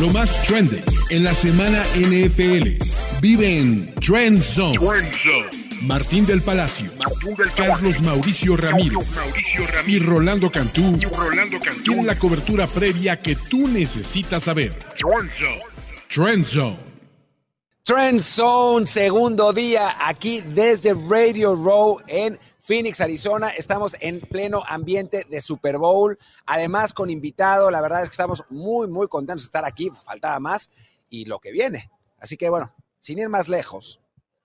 Lo más trendy en la semana NFL. Vive en Trend Zone. Martín del Palacio, Carlos Mauricio Ramírez, y Rolando Cantú, tienen la cobertura previa que tú necesitas saber. Trend Zone. Trend Zone, segundo día aquí desde Radio Row en Phoenix, Arizona. Estamos en pleno ambiente de Super Bowl, además con invitado. La verdad es que estamos muy, muy contentos de estar aquí. Faltaba más y lo que viene. Así que bueno, sin ir más lejos,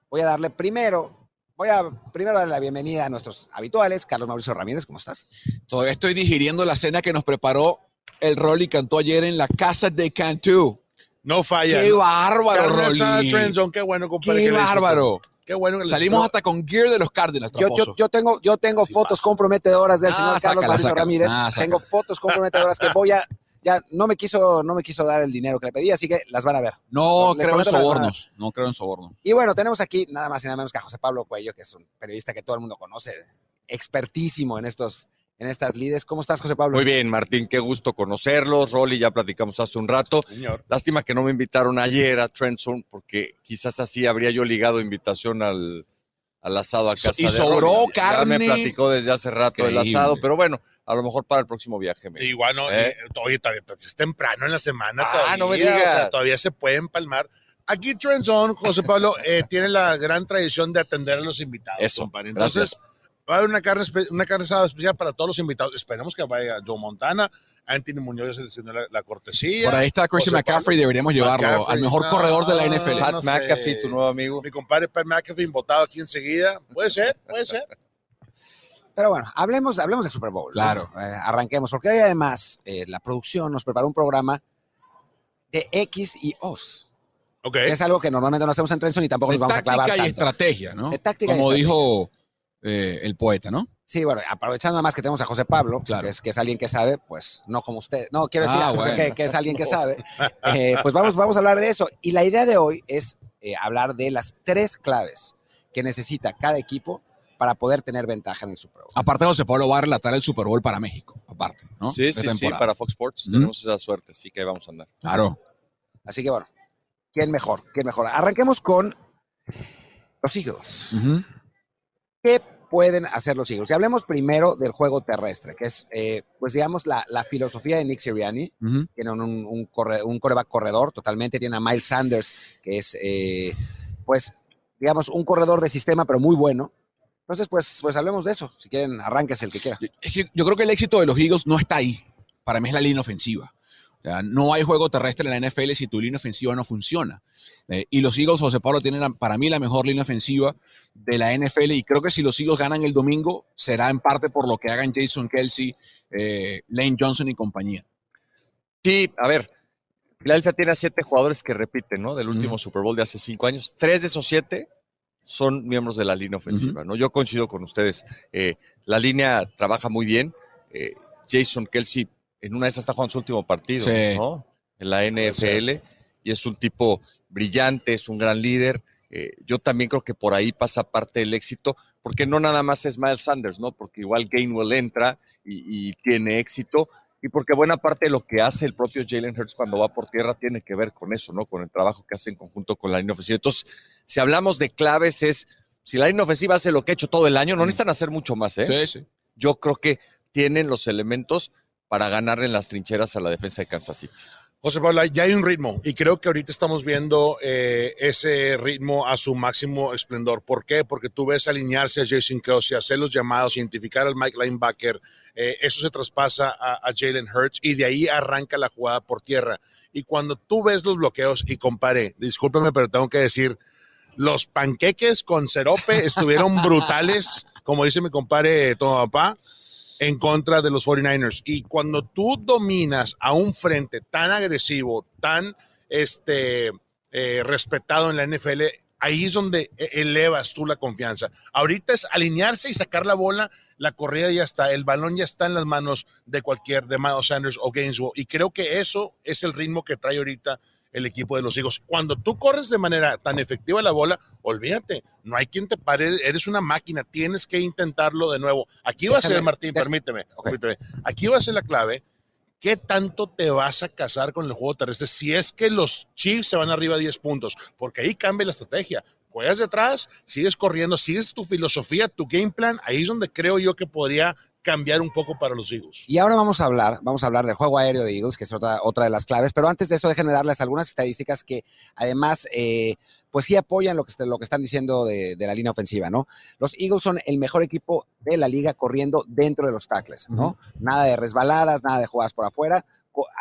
voy a darle primero Voy a primero darle la bienvenida a nuestros habituales. Carlos Mauricio Ramírez, ¿cómo estás? Todavía estoy digiriendo la cena que nos preparó el Rolly Cantó ayer en la casa de Cantú. No falla. ¡Qué bárbaro, Rolly! qué bueno, compadre. ¡Qué bárbaro! Qué bueno que Salimos hasta con gear de los Cardinals. Yo, yo, yo, tengo, yo tengo fotos comprometedoras del Ah, señor Carlos Mauricio sácala. Ramírez. Ah, sácala. tengo fotos comprometedoras que voy a. Ya no me quiso, no me quiso dar el dinero que le pedí, así que las van a ver. No Les creo en prometo las sobornos. No creo en sobornos. Y bueno, tenemos aquí nada más y nada menos que a José Pablo Cuello, que es un periodista que todo el mundo conoce, expertísimo en estos, en estas lides. ¿Cómo estás, José Pablo? Muy bien, Martín, qué gusto conocerlos. Rolly, ya platicamos hace un rato. Señor. Lástima que no me invitaron ayer a Trenton, porque quizás así habría yo ligado invitación al, al asado a casa y de sobró Rolly. Ya carne. me platicó desde hace rato el Increíble. asado, pero bueno, a lo mejor para el próximo viaje. me- Igual no, ¿Eh? eh, oye, todavía pues, es temprano en la semana. Ah, todavía, no me o sea, digas. todavía se puede empalmar. Aquí Trend Zone, José Pablo, eh, tiene la gran tradición de atender a los invitados. Eso, compadre. Entonces, gracias. Va a haber una carne, una carne asada especial para todos los invitados. Esperemos que vaya Joe Montana, Anthony Muñoz haciendo la, la cortesía. Por ahí está Christian José Pablo. McCaffrey. Deberíamos llevarlo McCaffrey, al mejor no, corredor de la NFL. Pat no sé. McAfee, tu nuevo amigo. Mi compadre Pat McAfee, votado aquí enseguida. Puede ser, puede ser. Pero bueno, hablemos, hablemos del Super Bowl. ¿no? Claro. Eh, arranquemos, porque hoy además eh, la producción nos preparó un programa de X y O's, Ok. que es algo que normalmente no hacemos en Trenson y tampoco De nos vamos a clavar táctica y tanto. estrategia, ¿no? De táctica y Como estrategia. dijo eh, el poeta, ¿no? Sí, bueno, aprovechando además que tenemos a José Pablo, Claro. que, es, que es alguien que sabe, pues no como usted. No, quiero decir Ah, a José bueno. que, que es alguien que sabe. Eh, pues vamos, vamos a hablar de eso. Y la idea de hoy es eh, hablar de las tres claves que necesita cada equipo para poder tener ventaja en el Super Bowl. Aparte, José Pablo va a relatar el Super Bowl para México. Aparte, ¿no? Sí, De sí, sí, para Fox Sports tenemos esa suerte, así que vamos a andar. Claro. Así que bueno, ¿quién mejor? ¿Quién mejor? Arranquemos con los Eagles. Ujú. ¿Qué pueden hacer los Eagles? Y hablemos primero del juego terrestre, que es, eh, pues digamos, la, la filosofía de Nick Sirianni. Ujú. Tienen un, un, corre- un coreback corredor totalmente. Tienen a Miles Sanders, que es, eh, pues, digamos, un corredor de sistema, pero muy bueno. Entonces, pues, pues hablemos de eso. Si quieren, arránquese el que quiera. Es que yo creo que el éxito de los Eagles no está ahí. Para mí es la línea ofensiva. No hay juego terrestre en la NFL si tu línea ofensiva no funciona. Eh, y los Eagles, José Pablo, tienen la- para mí la mejor línea ofensiva de la NFL. Y creo que si los Eagles ganan el domingo, será en parte por lo que hagan Jason Kelsey, eh, Lane Johnson y compañía. Sí, a ver, Filadelfia tiene a siete jugadores que repiten, ¿no? Del último. Super Bowl de hace cinco años. Tres de esos siete son miembros de la línea ofensiva, ¿no? Yo coincido con ustedes. Eh, la línea trabaja muy bien. Jason Kelsey en una de esas está jugando su último partido, Sí. ¿no? En la NFL y es un tipo brillante, es un gran líder. Eh, yo también creo que por ahí pasa parte del éxito, porque no nada más es Miles Sanders, ¿no? Porque igual Gainwell entra y, y tiene éxito, y porque buena parte de lo que hace el propio Jalen Hurts cuando va por tierra tiene que ver con eso, ¿no? Con el trabajo que hace en conjunto con la línea ofensiva. Entonces, si hablamos de claves, es si la línea ofensiva hace lo que ha hecho todo el año, no necesitan hacer mucho más, ¿eh? Sí, sí. Yo creo que tienen los elementos para ganarle en las trincheras a la defensa de Kansas City. José Pablo, ya hay un ritmo y creo que ahorita estamos viendo eh, ese ritmo a su máximo esplendor. ¿Por qué? Porque tú ves alinearse a Jason Kelsey, hacer los llamados, identificar al Mike Linebacker, eh, eso se traspasa a, a Jalen Hurts y de ahí arranca la jugada por tierra. Y cuando tú ves los bloqueos y compare, discúlpeme, pero tengo que decir, los panqueques con serope estuvieron brutales, como dice mi compadre Tomo Papá, en contra de los 49ers. Y cuando tú dominas a un frente tan agresivo, tan este, eh, respetado en la NFL, ahí es donde e- elevas tú la confianza. Ahorita es alinearse y sacar la bola, la corrida ya está, el balón ya está en las manos de cualquier, de Miles Sanders o Gainesville. Y creo que eso es el ritmo que trae ahorita el equipo de los hijos. Cuando tú corres de manera tan efectiva la bola, olvídate, no hay quien te pare, eres una máquina, tienes que intentarlo de nuevo. Aquí va a ser, Martín, permíteme, permíteme. Aquí va a ser la clave ¿qué tanto te vas a casar con el juego terrestre si es que los Chiefs se van arriba a 10 puntos? Porque ahí cambia la estrategia. Juegas detrás, sigues corriendo, sigues tu filosofía, tu game plan. Ahí es donde creo yo que podría cambiar un poco para los Eagles. Y ahora vamos a hablar, vamos a hablar del juego aéreo de Eagles, que es otra, otra de las claves, pero antes de eso déjenme darles algunas estadísticas que además, eh, pues sí apoyan lo que, lo que están diciendo de, de, la línea ofensiva, ¿no? Los Eagles son el mejor equipo de la liga corriendo dentro de los tackles, ¿no? Uh -huh. Nada de resbaladas, nada de jugadas por afuera,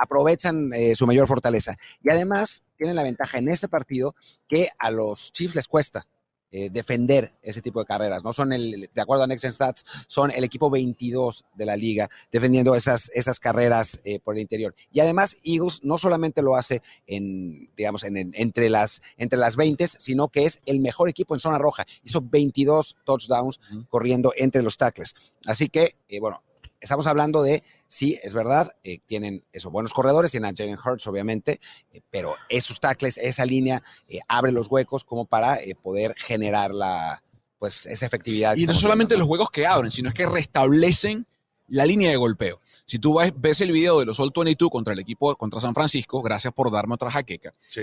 aprovechan eh, su mayor fortaleza. Y además tienen la ventaja en este partido que a los Chiefs les cuesta. Eh, defender ese tipo de carreras, ¿no? Son el, de acuerdo a Next Gen Stats, son el equipo 22 de la liga defendiendo esas, esas carreras eh, por el interior. Y además, Eagles no solamente lo hace en, digamos, en, en, entre, las, entre las 20, sino que es el mejor equipo en zona roja. Hizo 22 touchdowns uh -huh. corriendo entre los tackles. Así que, eh, bueno, estamos hablando de, sí, es verdad, eh, tienen esos buenos corredores, tienen a Jalen Hurts, obviamente, eh, pero esos tackles, esa línea, eh, abre los huecos como para eh, poder generar la, pues, esa efectividad. Y no solamente los huecos que abren, sino es que restablecen la línea de golpeo. Si tú ves, ves el video de los All 22 contra el equipo, contra San Francisco, gracias por darme otra jaqueca. Sí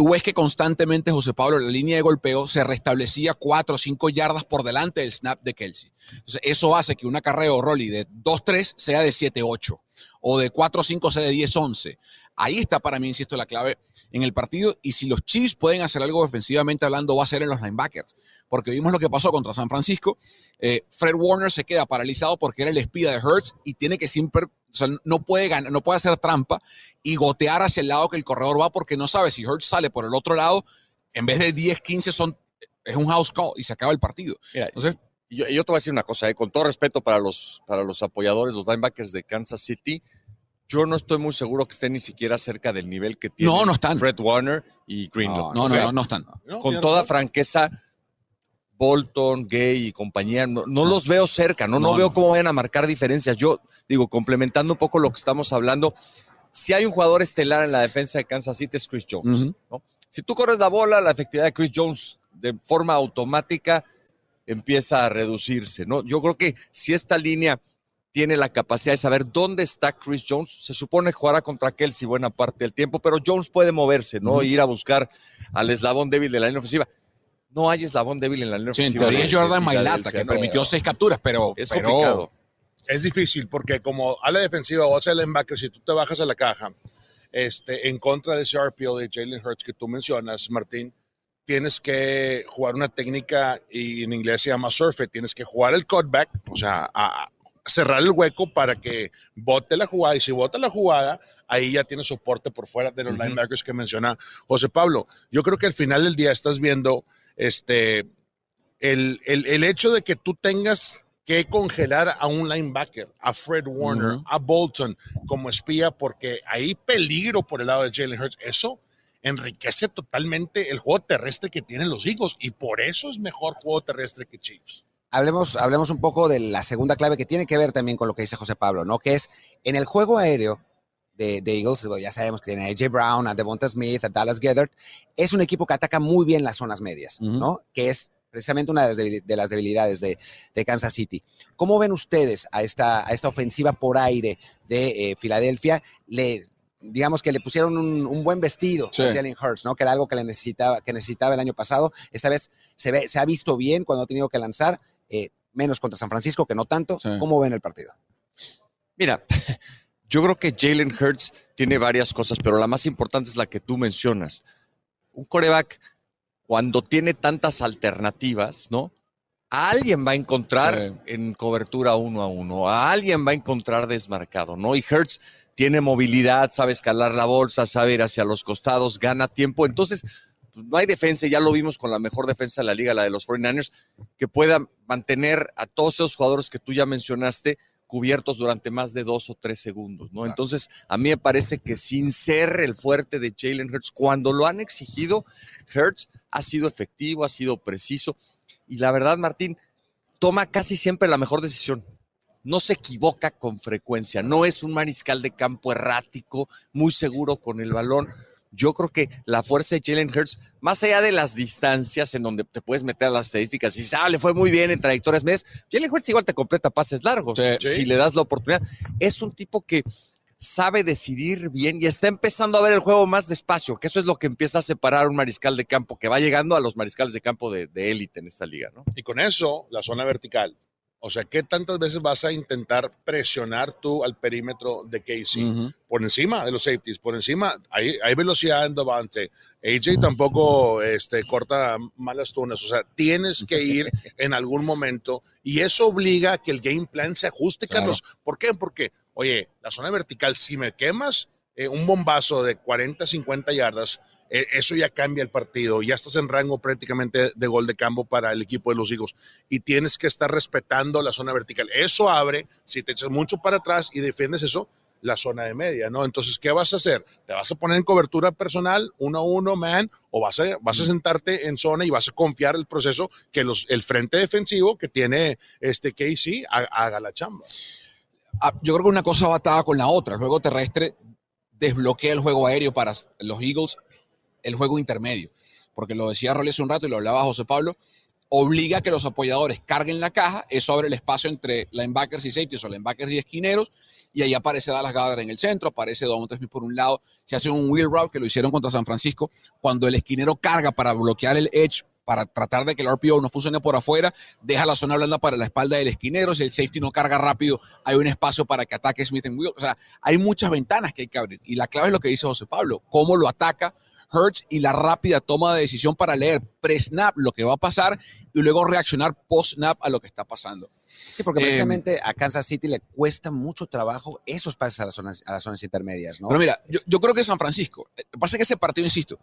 tú ves que constantemente, José Pablo, la línea de golpeo se restablecía 4 o 5 yardas por delante del snap de Kelsey. Entonces, eso hace que una carrera de Rolly de 2-3 sea de 7-8 o de 4-5 sea de 10-11. Ahí está para mí, insisto, la clave en el partido. Y si los Chiefs pueden hacer algo defensivamente hablando, va a ser en los linebackers. Porque vimos lo que pasó contra San Francisco. Eh, Fred Warner se queda paralizado porque era el espía de Hurts y tiene que siempre o sea, no puede ganar, no puede hacer trampa y gotear hacia el lado que el corredor va porque no sabe si Hurts sale por el otro lado, en vez de 10, 15 son, es un house call y se acaba el partido. Mira, Entonces, yo, yo, te voy a decir una cosa, eh, con todo respeto para los, para los apoyadores, los linebackers de Kansas City, yo no estoy muy seguro que estén ni siquiera cerca del nivel que tienen no, no están. Fred Warner y Greenlaw. No, no, no, no, no están. Con toda franqueza, Bolton, Gay y compañía, no, no, los veo cerca, no, no, veo cómo vayan a marcar diferencias. Yo digo, complementando un poco lo que estamos hablando, si hay un jugador estelar en la defensa de Kansas City es Chris Jones. Uh -huh. ¿no? Si tú corres la bola, la efectividad de Chris Jones de forma automática empieza a reducirse. ¿no? Yo creo que si esta línea tiene la capacidad de saber dónde está Chris Jones, se supone que jugará contra Kelsey buena parte del tiempo, pero Jones puede moverse, ¿no? Uh -huh. Ir a buscar al eslabón débil de la línea ofensiva no hay eslabón débil en la línea sí, En teoría es Jordan Mailata, que permitió seis capturas, pero es pero... complicado. Es difícil porque como a la defensiva o a la linebacker, si tú te bajas a la caja este, en contra de ese RPO de Jalen Hurts que tú mencionas, Martín, tienes que jugar una técnica y en inglés se llama surf it, tienes que jugar el cutback, o sea, a, a cerrar el hueco para que bote la jugada y si bota la jugada, ahí ya tiene soporte por fuera de los uh -huh. linebackers que menciona José Pablo. Yo creo que al final del día estás viendo este, el, el, el, hecho de que tú tengas que congelar a un linebacker, a Fred Warner, uh -huh. a Bolton como espía, porque hay peligro por el lado de Jalen Hurts, eso enriquece totalmente el juego terrestre que tienen los Eagles y por eso es mejor juego terrestre que Chiefs. Hablemos, hablemos un poco de la segunda clave que tiene que ver también con lo que dice José Pablo, ¿no? Que es en el juego aéreo, de, de, Eagles, ya sabemos que tiene a AJ Brown, a Devonta Smith, a Dallas Gethert, es un equipo que ataca muy bien las zonas medias, uh -huh. ¿no? Que es precisamente una de las, de las debilidades de, de, Kansas City. ¿Cómo ven ustedes a esta, a esta ofensiva por aire de eh, Filadelfia? Le, digamos que le pusieron un, un buen vestido sí. a Jalen Hurts, ¿no? Que era algo que le necesitaba, que necesitaba el año pasado. Esta vez se, ve, se ha visto bien cuando ha tenido que lanzar, eh, menos contra San Francisco, que no tanto. Sí. ¿Cómo ven el partido? Mira, yo creo que Jalen Hurts tiene varias cosas, pero la más importante es la que tú mencionas. Un coreback, cuando tiene tantas alternativas, ¿no? A alguien va a encontrar sí. en cobertura uno a uno, a alguien va a encontrar desmarcado, ¿no? Y Hurts tiene movilidad, sabe escalar la bolsa, sabe ir hacia los costados, gana tiempo. Entonces, pues, no hay defensa, ya lo vimos con la mejor defensa de la liga, la de los 49ers, que pueda mantener a todos esos jugadores que tú ya mencionaste cubiertos durante más de dos o tres segundos, ¿no? Entonces, a mí me parece que sin ser el fuerte de Jalen Hurts, cuando lo han exigido, Hurts ha sido efectivo, ha sido preciso, y la verdad, Martín, toma casi siempre la mejor decisión. No se equivoca con frecuencia, no es un mariscal de campo errático, muy seguro con el balón. Yo creo que la fuerza de Jalen Hurts, más allá de las distancias en donde te puedes meter a las estadísticas y dices, ah, le fue muy bien en trayectorias medias, Jalen Hurts igual te completa pases largos, sí, si sí. le das la oportunidad. Es un tipo que sabe decidir bien y está empezando a ver el juego más despacio, que eso es lo que empieza a separar a un mariscal de campo que va llegando a los mariscales de campo de élite en esta liga, ¿no? Y con eso, la zona vertical. O sea, ¿qué tantas veces vas a intentar presionar tú al perímetro de Casey? Por encima de los safeties, por encima, hay, hay velocidad en Davante. AJ tampoco este, corta malas tunas. O sea, tienes que ir en algún momento y eso obliga a que el game plan se ajuste, Carlos. ¿Por qué? Porque, oye, la zona vertical, si me quemas eh, un bombazo de 40, 50 yardas, e, eso ya cambia el partido, ya estás en rango prácticamente de gol de campo para el equipo de los hijos y tienes que estar respetando la zona vertical. Eso abre, si te echas mucho para atrás y defiendes eso, la zona de media, ¿no? Entonces, ¿qué vas a hacer? ¿Te vas a poner en cobertura personal, uno a uno, man? ¿O vas a, vas a sentarte en zona y vas a confiar el proceso que los, el frente defensivo que tiene este KC haga la chamba? Ah, yo creo que una cosa va atada con la otra. El juego terrestre desbloquea el juego aéreo para los Eagles el juego intermedio. Porque lo decía Rolly hace un rato y lo hablaba José Pablo, obliga a que los apoyadores carguen la caja, eso abre el espacio entre linebackers y safeties o linebackers y esquineros, y ahí aparece Dallas Goddard en el centro, aparece Don Smith por un lado, se hace un wheel route que lo hicieron contra San Francisco, cuando el esquinero carga para bloquear el edge para tratar de que el RPO no funcione por afuera, deja la zona blanda para la espalda del esquinero, si el safety no carga rápido, hay un espacio para que ataque Smith en wheel. O sea, hay muchas ventanas que hay que abrir. Y la clave es lo que dice José Pablo, cómo lo ataca Hurts y la rápida toma de decisión para leer pre-snap lo que va a pasar y luego reaccionar post-snap a lo que está pasando. Sí, porque precisamente em, a Kansas City le cuesta mucho trabajo esos pases a las zonas, a las zonas intermedias, ¿no? Pero mira, yo, creo que San Francisco, eh, pasa que ese partido, insisto,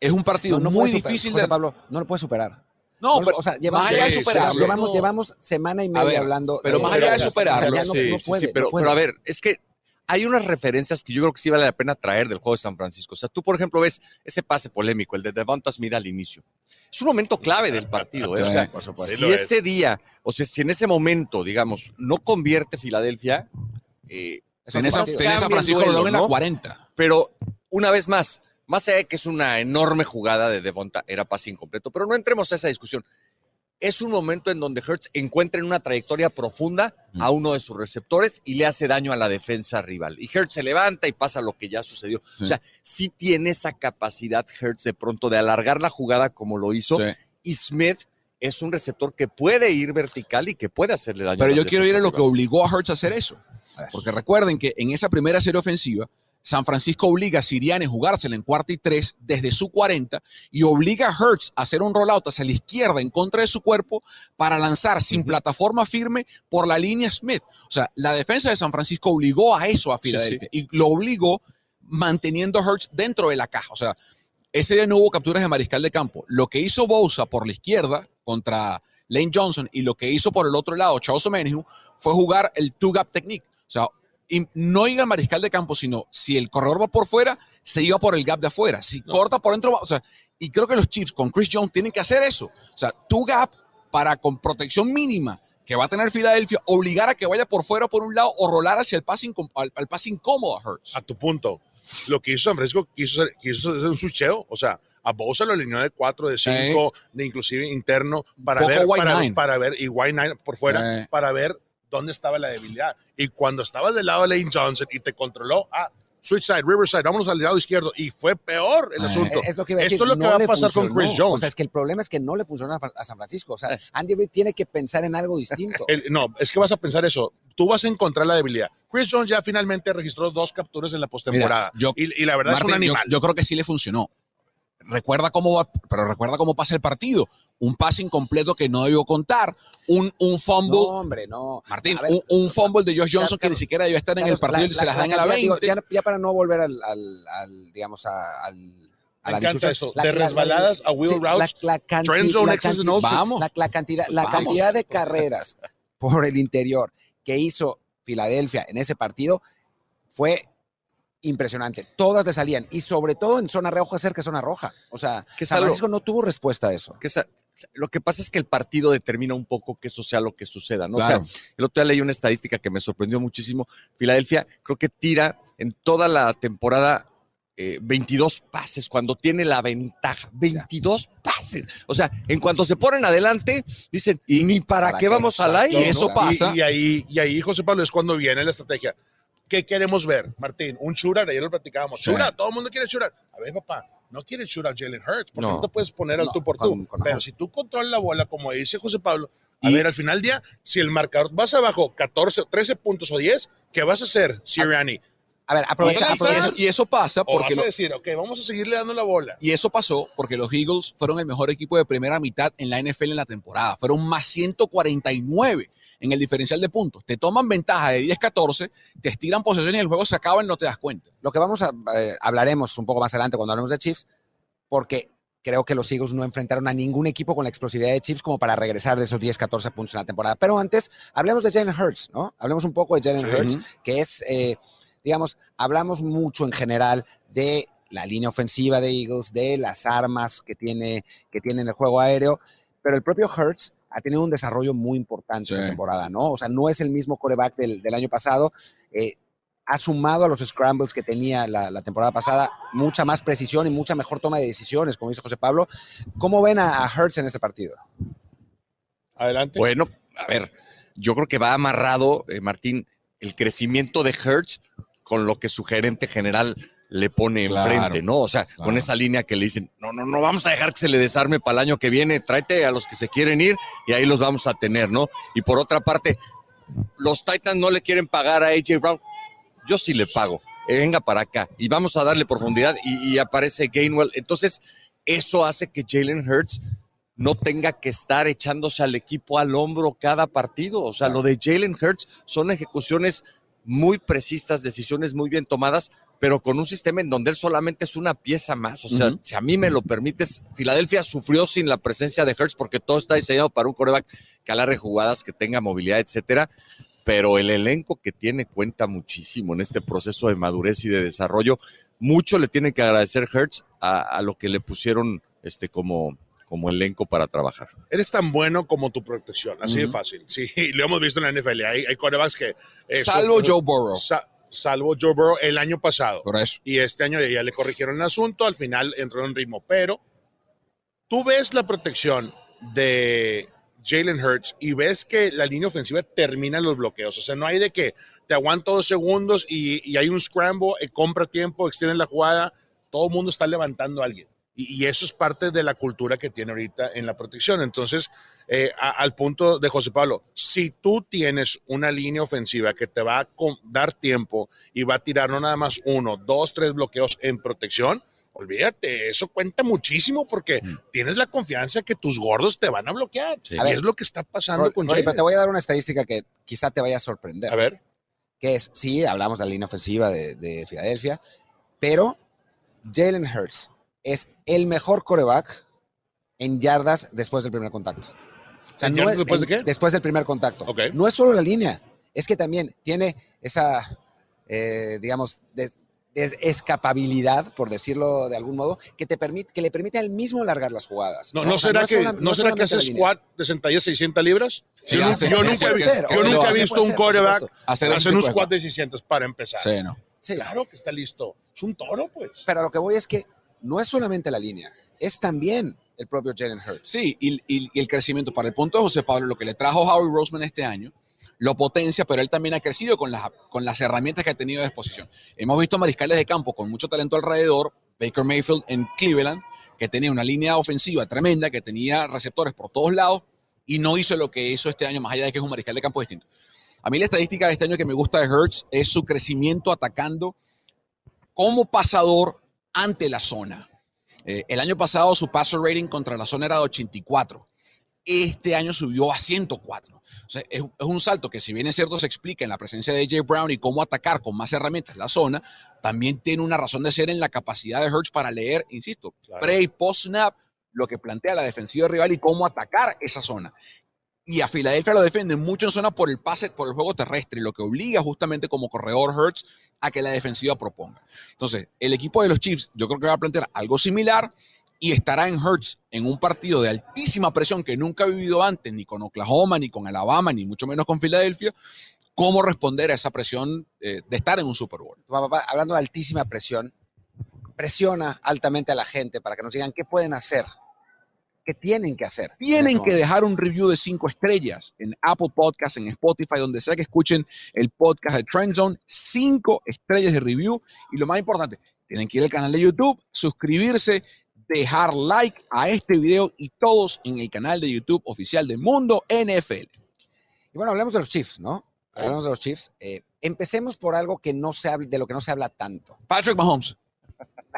es un partido muy difícil de... Pablo, no lo puede superar. No, pero, o sea, llevamos, llevamos, llevamos, semana y media hablando. Pero más allá de superarlo. sí, pero, pero, a ver, es que hay unas referencias que yo creo que sí vale la pena traer del juego de San Francisco. O sea, tú, por ejemplo, ves ese pase polémico, el de Devonta Smith al inicio. Es un momento clave del partido. ¿eh? O sea, si ese día, o sea, si en ese momento, digamos, no convierte Filadelfia, eh, tenés, a, Francisco en la 40. Pero, una vez más, más allá de que es una enorme jugada de Devonta, era pase incompleto, pero no entremos a esa discusión es un momento en donde Hertz encuentra en una trayectoria profunda a uno de sus receptores y le hace daño a la defensa rival. Y Hertz se levanta y pasa lo que ya sucedió. O sea, sí tiene esa capacidad Hertz de pronto de alargar la jugada como lo hizo. Y Smith es un receptor que puede ir vertical y que puede hacerle daño. Pero yo quiero ir a lo que obligó a Hertz a hacer eso. Porque recuerden que en esa primera serie ofensiva, San Francisco obliga a Siriane a jugársela en cuarta y tres desde su 40 y obliga a Hertz a hacer un rollout hacia la izquierda en contra de su cuerpo para lanzar sin plataforma firme por la línea Smith. O sea, la defensa de San Francisco obligó a eso a Filadelfia y lo obligó manteniendo a Hertz dentro de la caja. O sea, ese día no hubo capturas de mariscal de campo. Lo que hizo Bosa por la izquierda contra Lane Johnson y lo que hizo por el otro lado Charles O'Menu fue jugar el two-gap technique. O sea, y no iba al mariscal de campo, sino si el corredor va por fuera, se iba por el gap de afuera. Si corta por dentro, o sea, y creo que los Chiefs con Chris Jones tienen que hacer eso. O sea, tu gap para con protección mínima que va a tener Filadelfia, obligar a que vaya por fuera por un lado o rolar hacia el pase, al, incómodo a Hurts. A tu punto, lo que hizo San Francisco quiso, quiso hacer un switcheo, o sea, a Bosa lo alineó de 4, de 5, de inclusive interno, para ver, para, para, ver, y White Nine por fuera, para ver dónde estaba la debilidad. Y cuando estabas del lado de Lane Johnson y te controló, ah, switch side, Riverside, vámonos al lado izquierdo. Y fue peor el ah, asunto. Es lo que Esto es lo que va a pasar con Chris Jones. O sea, es que el problema es que no le funciona a San Francisco. O sea, eh. Andy Reid tiene que pensar en algo distinto. no, es que vas a pensar eso. Tú vas a encontrar la debilidad. Chris Jones ya finalmente registró dos capturas en la postemporada. Y, y, la verdad es un animal. yo creo que sí le funcionó recuerda cómo pero recuerda cómo pasa el partido. Un pase incompleto que no debió contar, un, un fumble. No, hombre, no. Martín, un, fumble de Josh Johnson que ni siquiera debió estar en el partido y se las dan a la 20. ya, para no volver al, al, digamos, al me encanta eso. de resbaladas a wheel routes. La, vamos. La, cantidad, la cantidad de carreras por el interior que hizo Filadelfia en ese partido fue impresionante. Todas le salían. Y sobre todo en zona roja, cerca de zona roja. O sea, que San Francisco no tuvo respuesta a eso. Que lo que pasa es que el partido determina un poco que eso sea lo que suceda, ¿no? O sea, el otro día leí una estadística que me sorprendió muchísimo. Filadelfia creo que tira en toda la temporada 22 eh, pases cuando tiene la ventaja. 22 pases. O sea, en cuanto se ponen adelante, dicen, ¿y ni para, qué, vamos al aire? Y eso pasa. Y, ahí, y ahí, José Pablo, es cuando viene la estrategia ¿Qué queremos ver, Martín? Un shooter, ayer lo platicábamos. Sí. Shooter, todo el mundo quiere shooter. A ver, papá, no quiere shooter Jalen Hurts, porque no, No. te puedes poner al No, tú por con- tú. con Pero si tú controlas la bola, como dice José Pablo, a Y- ver, al final del día, si el marcador vas abajo 14, 13 puntos o 10, ¿qué vas a hacer, Sirianni? A ver, ¿Vas aprovecha, aprovecha. eso, y eso pasa O vas porque a decir, ok, vamos a seguirle dando la bola. y eso pasó porque los Eagles fueron el mejor equipo de primera mitad en la NFL en la temporada. Fueron más 149 en el diferencial de puntos. Te toman ventaja de 10-14, te estiran posesión y el juego se acaba y no te das cuenta. Lo que vamos a eh, hablaremos un poco más adelante cuando hablemos de Chiefs, porque creo que los Eagles no enfrentaron a ningún equipo con la explosividad de Chiefs como para regresar de esos 10, 14 puntos en la temporada. Pero antes, hablemos de Jalen Hurts, ¿no? Hablemos un poco de Jalen. Hurts, que es, eh, digamos, hablamos mucho en general de la línea ofensiva de Eagles, de las armas que tiene, que tiene en el juego aéreo, pero el propio Hurts ha tenido un desarrollo muy importante esta Sí. temporada, ¿no? O sea, no es el mismo coreback del, del año pasado. eh, ha sumado a los scrambles que tenía la, la temporada pasada mucha más precisión y mucha mejor toma de decisiones, como dice José Pablo. ¿Cómo ven a, a Hurts en este partido? Adelante. Bueno, a ver, yo creo que va amarrado, eh, Martín, el crecimiento de Hertz con lo que su gerente general le pone Claro, enfrente, ¿no? O sea, claro. con esa línea que le dicen, no, no, no vamos a dejar que se le desarme para el año que viene, tráete a los que se quieren ir y ahí los vamos a tener, ¿no? Y por otra parte, los Titans no le quieren pagar a AJ Brown. Yo sí le pago. Eh, venga para acá y vamos a darle profundidad y, y aparece Gainwell. Entonces, eso hace que Jalen Hurts no tenga que estar echándose al equipo al hombro cada partido. O sea, lo de Jalen Hurts son ejecuciones muy precisas, decisiones muy bien tomadas, pero con un sistema en donde él solamente es una pieza más. O sea, si a mí me lo permites, Filadelfia sufrió sin la presencia de Hurts porque todo está diseñado para un coreback que alarre jugadas, que tenga movilidad, etcétera. Pero el elenco que tiene cuenta muchísimo en este proceso de madurez y de desarrollo. Mucho le tiene que agradecer Hurts a, a lo que le pusieron este, como, como elenco para trabajar. Eres tan bueno como tu protección, así de fácil. Sí, lo hemos visto en la NFL. Hay, hay quarterbacks que... eh, Salvo son- Joe Burrow. sa- salvo Joe Burrow el año pasado. Por eso. Y este año ya le corrigieron el asunto, al final entró en ritmo. Pero tú ves la protección de Jalen Hurts y ves que la línea ofensiva termina los bloqueos. O sea, no hay de que te aguanto dos segundos y, y hay un scramble, eh, compra tiempo, extiende la jugada. Todo el mundo está levantando a alguien. Y, y eso es parte de la cultura que tiene ahorita en la protección. Entonces, eh, a- al punto de José Pablo, si tú tienes una línea ofensiva que te va a dar tiempo y va a tirar no nada más uno, dos, tres bloqueos en protección, olvídate, eso cuenta muchísimo porque tienes la confianza que tus gordos te van a bloquear. Sí. Y A ver, es lo que está pasando Roy, con Roy, pero te voy a dar una estadística que quizá te vaya a sorprender. A ver, Que es, sí, hablamos de la línea ofensiva de, de Filadelfia, pero Jalen Hurts es el mejor coreback en yardas después del primer contacto. O ¿En yardas después de qué? Después del primer contacto. Ok. No es solo la línea, es que también tiene esa, eh, digamos, des- escapabilidad, por decirlo de algún modo, que, te permite, que le permite al mismo alargar las jugadas. ¿no, no O sea, será es que, sola- no es será que línea. squat de sentadillas 600 libras? Sí, yo, hace- nunca, ser, yo sea, nunca he visto un ser, coreback. Hacer ese hacer un squat de 600 para empezar. Sí, no. Sí. Claro que está listo. Es un toro, pues. Pero a lo que voy es que no es solamente la línea, es también el propio Jalen Hurts. Sí, y, el crecimiento para el punto de José Pablo, lo que le trajo Howie Roseman este año, lo potencia, pero él también ha crecido con las, con las herramientas que ha tenido a disposición. Hemos visto mariscales de campo con mucho talento alrededor, Baker Mayfield en Cleveland, que tenía una línea ofensiva tremenda, que tenía receptores por todos lados y no hizo lo que hizo este año, más allá de que es un mariscal de campo distinto. A mí la estadística de este año que me gusta de Hurts es su crecimiento atacando como pasador ante la zona. Eh, el año pasado su passer rating contra la zona era de 84. Este año subió a 104. O sea, es, es un salto que si bien es cierto se explica en la presencia de AJ Brown y cómo atacar con más herramientas la zona, también tiene una razón de ser en la capacidad de Hurts para leer, insisto, Claro. pre y post snap, lo que plantea la defensiva rival y cómo atacar esa zona. Y a Filadelfia lo defienden mucho en zona por el pase, por el juego terrestre, lo que obliga justamente como corredor Hurts a que la defensiva proponga. Entonces, el equipo de los Chiefs yo creo que va a plantear algo similar y estará en Hurts en un partido de altísima presión que nunca ha vivido antes, ni con Oklahoma, ni con Alabama, ni mucho menos con Filadelfia, cómo responder a esa presión eh, de estar en un Super Bowl. Hablando de altísima presión, presiona altamente a la gente para que nos digan qué pueden hacer que tienen que hacer. Tienen que dejar un review de cinco estrellas en Apple Podcasts, en Spotify, donde sea que escuchen el podcast de Trend Zone. Cinco estrellas de review. Y lo más importante, tienen que ir al canal de YouTube, suscribirse, dejar like a este video y todos en el canal de YouTube oficial de Mundo NFL. Y bueno, hablemos de los Chiefs, ¿no? Hablemos de los Chiefs. Eh, empecemos por algo que no se habla, de lo que no se habla tanto. Patrick Mahomes.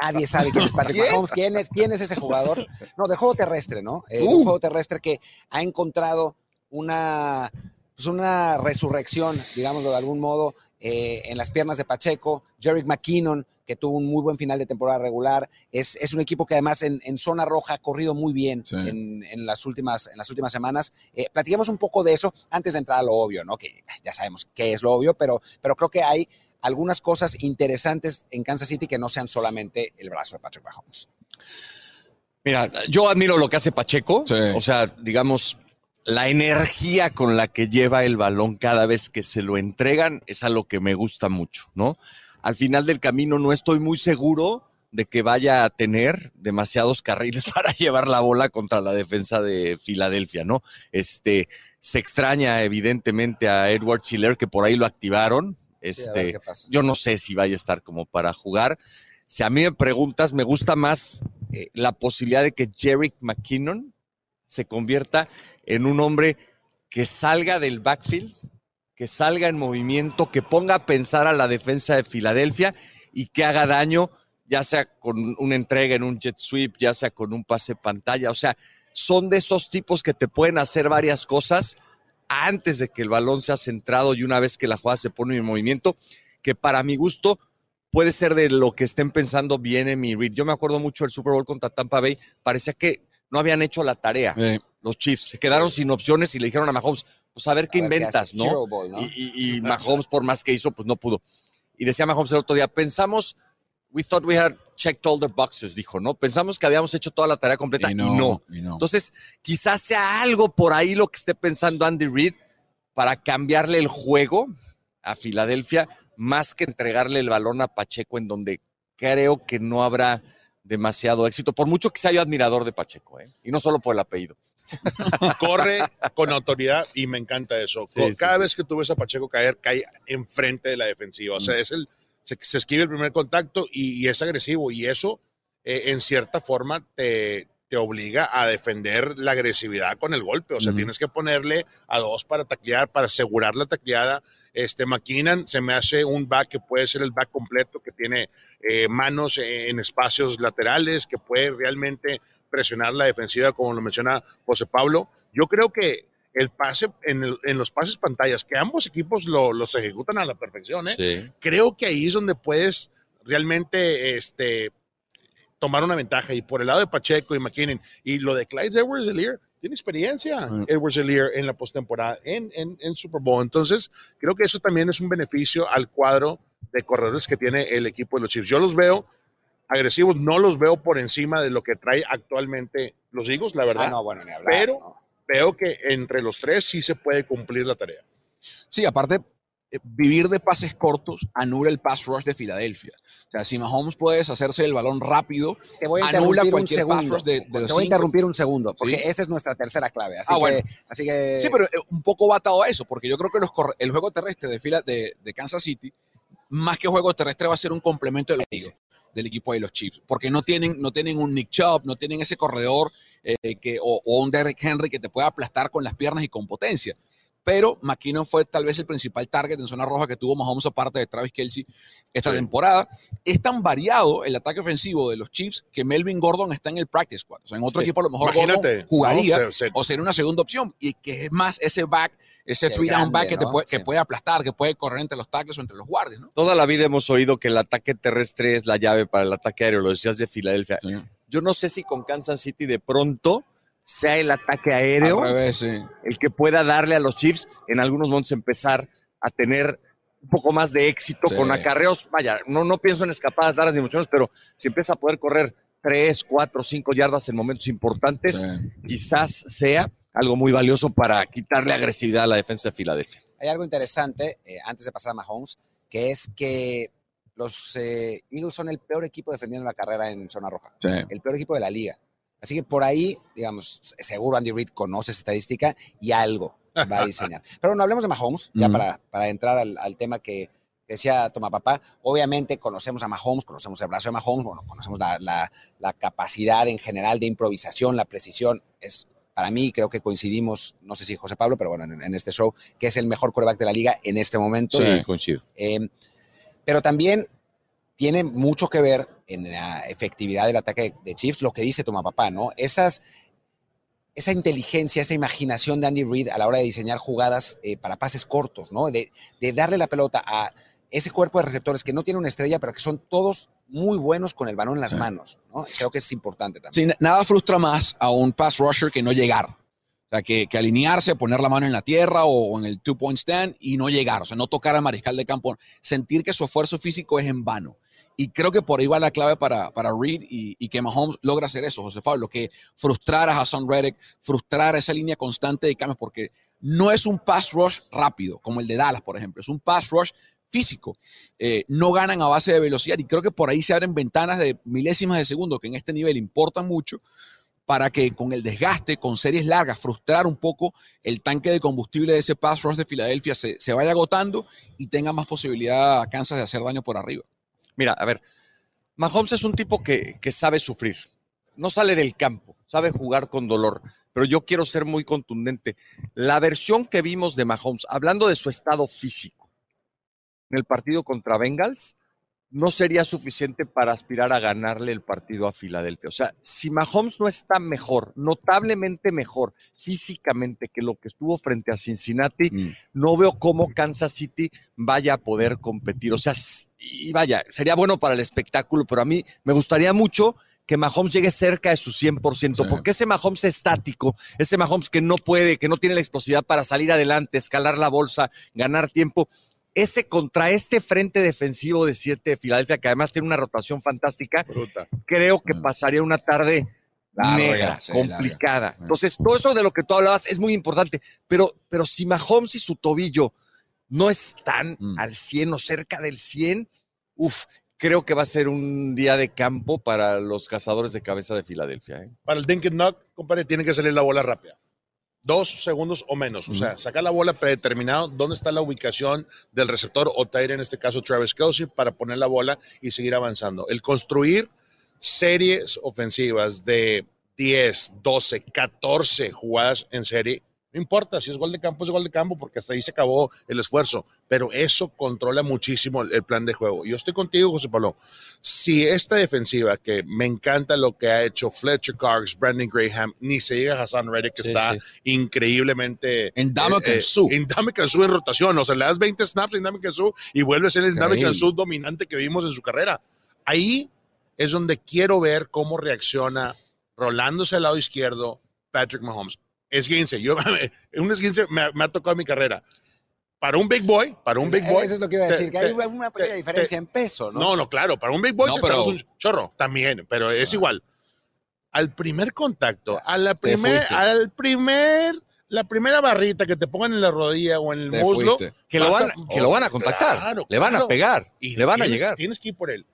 Nadie sabe quién es Patrick Mahomes, quién es, quién es ese jugador. No, de juego terrestre, ¿no? Eh, Un juego terrestre que ha encontrado una, pues una resurrección, digámoslo de algún modo, eh, en las piernas de Pacheco. Jerry McKinnon, que tuvo un muy buen final de temporada regular. Es, es un equipo que además en, en, zona roja ha corrido muy bien sí. en, en, las últimas, en las últimas semanas. Eh, platiquemos un poco de eso antes de entrar a lo obvio, ¿no? Que ya sabemos qué es lo obvio, pero, pero creo que hay algunas cosas interesantes en Kansas City que no sean solamente el brazo de Patrick Mahomes. Mira, yo admiro lo que hace Pacheco. Sí. O sea, digamos, la energía con la que lleva el balón cada vez que se lo entregan es algo que me gusta mucho, ¿no? Al final del camino no estoy muy seguro de que vaya a tener demasiados carriles para llevar la bola contra la defensa de Filadelfia, ¿no? Este, se extraña evidentemente a Edward Schiller, que por ahí lo activaron. Este, sí, yo no sé si vaya a estar como para jugar. Si a mí me preguntas, me gusta más eh, la posibilidad de que Jerick McKinnon se convierta en un hombre que salga del backfield, que salga en movimiento, que ponga a pensar a la defensa de Filadelfia y que haga daño, ya sea con una entrega en un jet sweep, ya sea con un pase pantalla. O sea, son de esos tipos que te pueden hacer varias cosas antes de que el balón sea centrado y una vez que la jugada se pone en movimiento, que para mi gusto puede ser de lo que estén pensando bien en mi read. Yo me acuerdo mucho del Super Bowl contra Tampa Bay, parecía que no habían hecho la tarea. Los Chiefs se quedaron sin opciones y le dijeron a Mahomes, pues a ver qué ver inventas, qué ¿no? Ball, ¿no? Y, y, y Mahomes, por más que hizo, pues no pudo. Y decía Mahomes el otro día, pensamos, we thought we had checked all the boxes, dijo, ¿no? Pensamos que habíamos hecho toda la tarea completa y no. Y no. Y no. Entonces, quizás sea algo por ahí lo que esté pensando Andy Reid para cambiarle el juego a Filadelfia, más que entregarle el balón a Pacheco, en donde creo que no habrá demasiado éxito, por mucho que sea yo admirador de Pacheco, ¿eh? y no solo por el apellido. Corre con autoridad y me encanta eso. Sí, Cada sí, vez que tú ves a Pacheco caer, cae enfrente de la defensiva. O sea, es el, se, se esquiva el primer contacto y, y es agresivo. Y eso, eh, en cierta forma, te, te obliga a defender la agresividad con el golpe. O sea, uh -huh. tienes que ponerle a dos para taclear, para asegurar la tacleada. Este McKinnon se me hace un back que puede ser el back completo, que tiene eh, manos en espacios laterales, que puede realmente presionar la defensiva, como lo menciona José Pablo. Yo creo que el pase en, el, en, los pases pantallas, que ambos equipos lo, los ejecutan a la perfección, ¿eh? sí. creo que ahí es donde puedes realmente este, tomar una ventaja. Y por el lado de Pacheco y McKinnon, y lo de Clyde Edwards Elier, tiene experiencia mm. Edwards Elier en la postemporada, en, en, en, Super Bowl. Entonces, creo que eso también es un beneficio al cuadro de corredores que tiene el equipo de los Chiefs. Yo los veo agresivos, no los veo por encima de lo que trae actualmente los Eagles, la verdad. Ah, no, bueno, ni hablar, pero no. Veo que entre los tres sí se puede cumplir la tarea. Sí, aparte, eh, vivir de pases cortos anula el pass rush de Filadelfia. O sea, si Mahomes puede deshacerse del balón rápido, te voy a anula cualquier pass rush de, de Te voy a interrumpir un segundo, porque ¿Sí? esa es nuestra tercera clave. Así, Ah, que, bueno. así que. Sí, pero eh, un poco batado a eso, porque yo creo que los el juego terrestre de, fila, de, de Kansas City, más que juego terrestre, va a ser un complemento del, del equipo de los Chiefs, porque no tienen, no tienen un Nick Chubb, no tienen ese corredor eh, que, o, o un Derrick Henry que te pueda aplastar con las piernas y con potencia pero McKinnon fue tal vez el principal target en zona roja que tuvo Mahomes aparte de Travis Kelsey esta sí. temporada. Es tan variado el ataque ofensivo de los Chiefs que Melvin Gordon está en el practice squad. O sea, en otro sí. equipo a lo mejor Imagínate, Gordon jugaría no, se, se... o sería una segunda opción y que es más ese back, ese three down back que, ¿no? te puede, que puede aplastar, que puede correr entre los tackles o entre los guardias. ¿no? Toda la vida hemos oído que el ataque terrestre es la llave para el ataque aéreo, lo decías de Filadelfia. Yo no sé si con Kansas City de pronto sea el ataque aéreo revés, sí. el que pueda darle a los Chiefs en algunos momentos empezar a tener un poco más de éxito sí. con acarreos. Vaya, no, no pienso en escapadas largas de emociones, pero si empieza a poder correr tres, cuatro, cinco yardas en momentos importantes, sí. quizás sea algo muy valioso para quitarle agresividad a la defensa de Filadelfia. Hay algo interesante, eh, antes de pasar a Mahomes, que es que los eh, Eagles son el peor equipo defendiendo la carrera en zona roja. Sí. El peor equipo de la liga. Así que por ahí, digamos, seguro Andy Reid conoce esa estadística y algo va a diseñar. Pero bueno, hablemos de Mahomes, ya para, para entrar al, al tema que decía Toma Papá. Obviamente conocemos a Mahomes, conocemos el brazo de Mahomes, bueno, conocemos la, la- la capacidad en general de improvisación, la precisión. Es para mí, creo que coincidimos, no sé si José Pablo, pero bueno, en, en este show, que es el mejor quarterback de la liga en este momento. coincido. Eh, pero también tiene mucho que ver en la efectividad del ataque de Chiefs, lo que dice Toma Papá, ¿no? Esas, esa inteligencia, esa imaginación de Andy Reid a la hora de diseñar jugadas eh, para pases cortos, ¿no? De, de darle la pelota a ese cuerpo de receptores que no tiene una estrella, pero que son todos muy buenos con el balón en las Sí. manos, ¿no? Creo que es importante también. Sí, na- nada frustra más a un pass rusher que no llegar. O sea, que, que alinearse, poner la mano en la tierra o, en el two-point stand y no llegar. O sea, no tocar al mariscal de campo. Sentir que su esfuerzo físico es en vano. Y creo que por ahí va la clave para, para Reed y, y que Mahomes logra hacer eso, José Pablo, que frustrar a Hassan Reddick, frustrar esa línea constante de cambios, porque no es un pass rush rápido, como el de Dallas, por ejemplo. Es un pass rush físico. Eh, no ganan a base de velocidad y creo que por ahí se abren ventanas de milésimas de segundo que en este nivel importan mucho para que con el desgaste, con series largas, frustrar un poco el tanque de combustible de ese pass rush de Filadelfia se, se vaya agotando y tenga más posibilidad Kansas de hacer daño por arriba. Mira, a ver, Mahomes es un tipo que, que sabe sufrir. No sale del campo, sabe jugar con dolor. Pero yo quiero ser muy contundente. La versión que vimos de Mahomes, hablando de su estado físico, en el partido contra Bengals, no sería suficiente para aspirar a ganarle el partido a Filadelfia. O sea, si Mahomes no está mejor, notablemente mejor físicamente que lo que estuvo frente a Cincinnati, no veo cómo Kansas City vaya a poder competir. O sea, y vaya, sería bueno para el espectáculo, pero a mí me gustaría mucho que Mahomes llegue cerca de su 100%, Sí. porque ese Mahomes estático, ese Mahomes que no puede, que no tiene la explosividad para salir adelante, escalar la bolsa, ganar tiempo, ese contra este frente defensivo de 7 de Filadelfia, que además tiene una rotación fantástica, Bruta. creo que Mm. pasaría una tarde Larga, negra, sí, complicada. larga. Entonces, todo eso de lo que tú hablabas es muy importante, pero, pero si Mahomes y su tobillo no están Mm. al 100 o cerca del 100, uff, creo que va a ser un día de campo para los cazadores de cabeza de Filadelfia. ¿eh? Para el dink and knock, compadre, tiene que salir la bola rápida. Dos segundos o menos. O sea, sacar la bola predeterminado, dónde está la ubicación del receptor o Tyre, en este caso Travis Kelsey, para poner la bola y seguir avanzando. El construir series ofensivas de 10, 12, 14 jugadas en serie, no importa si es gol de campo, es gol de campo, porque hasta ahí se acabó el esfuerzo. Pero eso controla muchísimo el, plan de juego. Yo estoy contigo, José Pablo. Si esta defensiva, que me encanta lo que ha hecho Fletcher Cox, Brandon Graham, ni se llega a Hassan Reddick, que Sí, está sí. increíblemente En Dame Kansu. en Dame en rotación. O sea, le das 20 snaps en Dame Kansu y vuelve a ser el Dame. Kansu dominante que vimos en su carrera. Ahí es donde quiero ver cómo reacciona rolándose al lado izquierdo Patrick Mahomes. Esguince, yo, un esguince me, me ha tocado en mi carrera. Para un big boy, para un big boy. Eso es lo que iba a te- decir, que te- hay una pequeña te- diferencia en peso, ¿no? No, no, claro, para un big boy No, te pero- un chorro también, pero es Ah. igual. Al primer contacto, a la Te primer, al primer, la primera barrita que te pongan en la rodilla o en el muslo. Que lo, van, a- que lo van a contactar, Claro, le van claro. a pegar, y le van a tienes- llegar. Tienes que ir por él.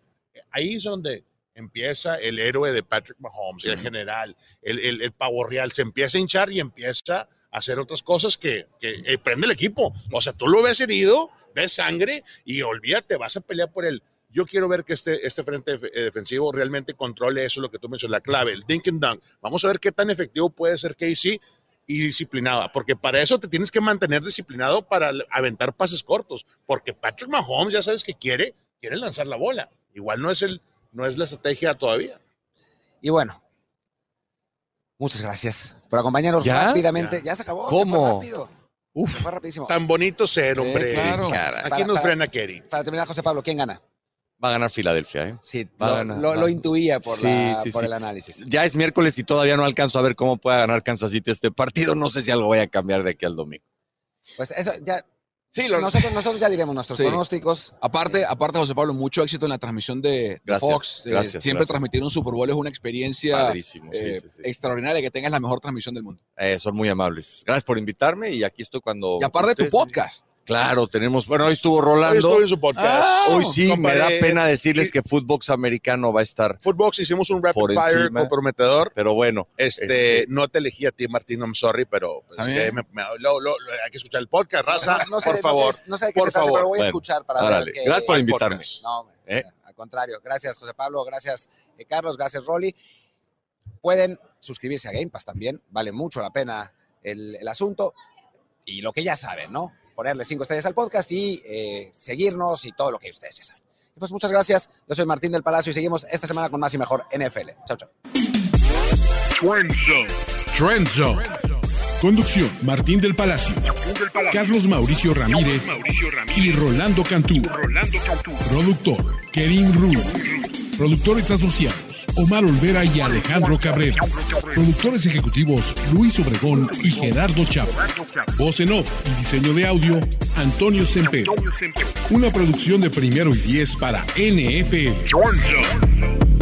Ahí es donde empieza el héroe de Patrick Mahomes, el general, el, el, el pavo real, se empieza a hinchar y empieza a hacer otras cosas que, que eh, prende el equipo. O sea, tú lo ves herido, ves sangre y olvídate, vas a pelear por él. Yo quiero ver que este, este frente def- eh, defensivo realmente controle eso, lo que tú mencionas, la clave, el dink and dunk. Vamos a ver qué tan efectivo puede ser Casey y disciplinada, porque para eso te tienes que mantener disciplinado para aventar pases cortos, porque Patrick Mahomes ya sabes que quiere, quiere lanzar la bola. Igual no es el, no es la estrategia todavía. Y bueno, muchas gracias por acompañarnos ¿Ya? rápidamente. Ya. Ya. se acabó. ¿Cómo? Se fue rápido. Se Uf, fue rapidísimo. Tan bonito ser, hombre. claro. cara. Aquí Para- nos para- frena Kerry. Para terminar, José Pablo, ¿quién gana? va a ganar Filadelfia. ¿eh? Sí, Va a lo, ganar, lo- va. lo intuía por, Sí, la- sí, por sí. el análisis. Ya es miércoles y todavía no alcanzo a ver cómo pueda ganar Kansas City este partido. No sé si algo vaya a cambiar de aquí al domingo. Pues eso, ya. Sí, lo- nosotros, nosotros ya diremos nuestros Sí. pronósticos. Aparte, aparte, José Pablo, mucho éxito en la transmisión de, Gracias, Fox. Eh, gracias, siempre gracias. transmitir un Super Bowl es una experiencia eh, sí, sí. extraordinaria, que tengas la mejor transmisión del mundo. Eh, son muy amables. Gracias por invitarme y aquí estoy cuando. Y aparte de tu podcast. Claro, tenemos. Bueno, hoy estuvo Hoy Rolando. estuve en su podcast. Ah, Hoy sí, me da pena decirles que Footbox americano va a estar. Footbox hicimos un rapid fire encima. comprometedor. Pero bueno, Este, Este- no te elegí a ti, Martín, I'm sorry, pero pues, Está es que bien. me- me- lo- lo- lo- hay que escuchar el podcast, raza, No- no sé- por no favor. sé- No sé de qué por se trata, favor. pero voy a Bueno, escuchar para ver qué- Gracias por invitarme. No, hombre, ¿Eh? al contrario. Gracias, José Pablo. Gracias, eh, Carlos. Gracias, Rolly. Pueden suscribirse a Game Pass también. Vale mucho la pena el, el asunto. Y lo que ya saben, ¿no? Ponerle cinco estrellas al podcast y eh, seguirnos y todo lo que ustedes ya saben. Y pues muchas gracias. Yo soy Martín del Palacio y seguimos esta semana con más y mejor NFL. Chao, chao. Trend Zone. Conducción: Martín del Palacio, Carlos Mauricio Ramírez y Rolando Cantú. Productor: Kerim Ruiz. Productores asociados: Omar Olvera y Alejandro Cabrera. Productores ejecutivos: Luis Obregón y Gerardo Chavo. Voz en off y diseño de audio: Antonio Semper. Una producción de primero y diez para NFL.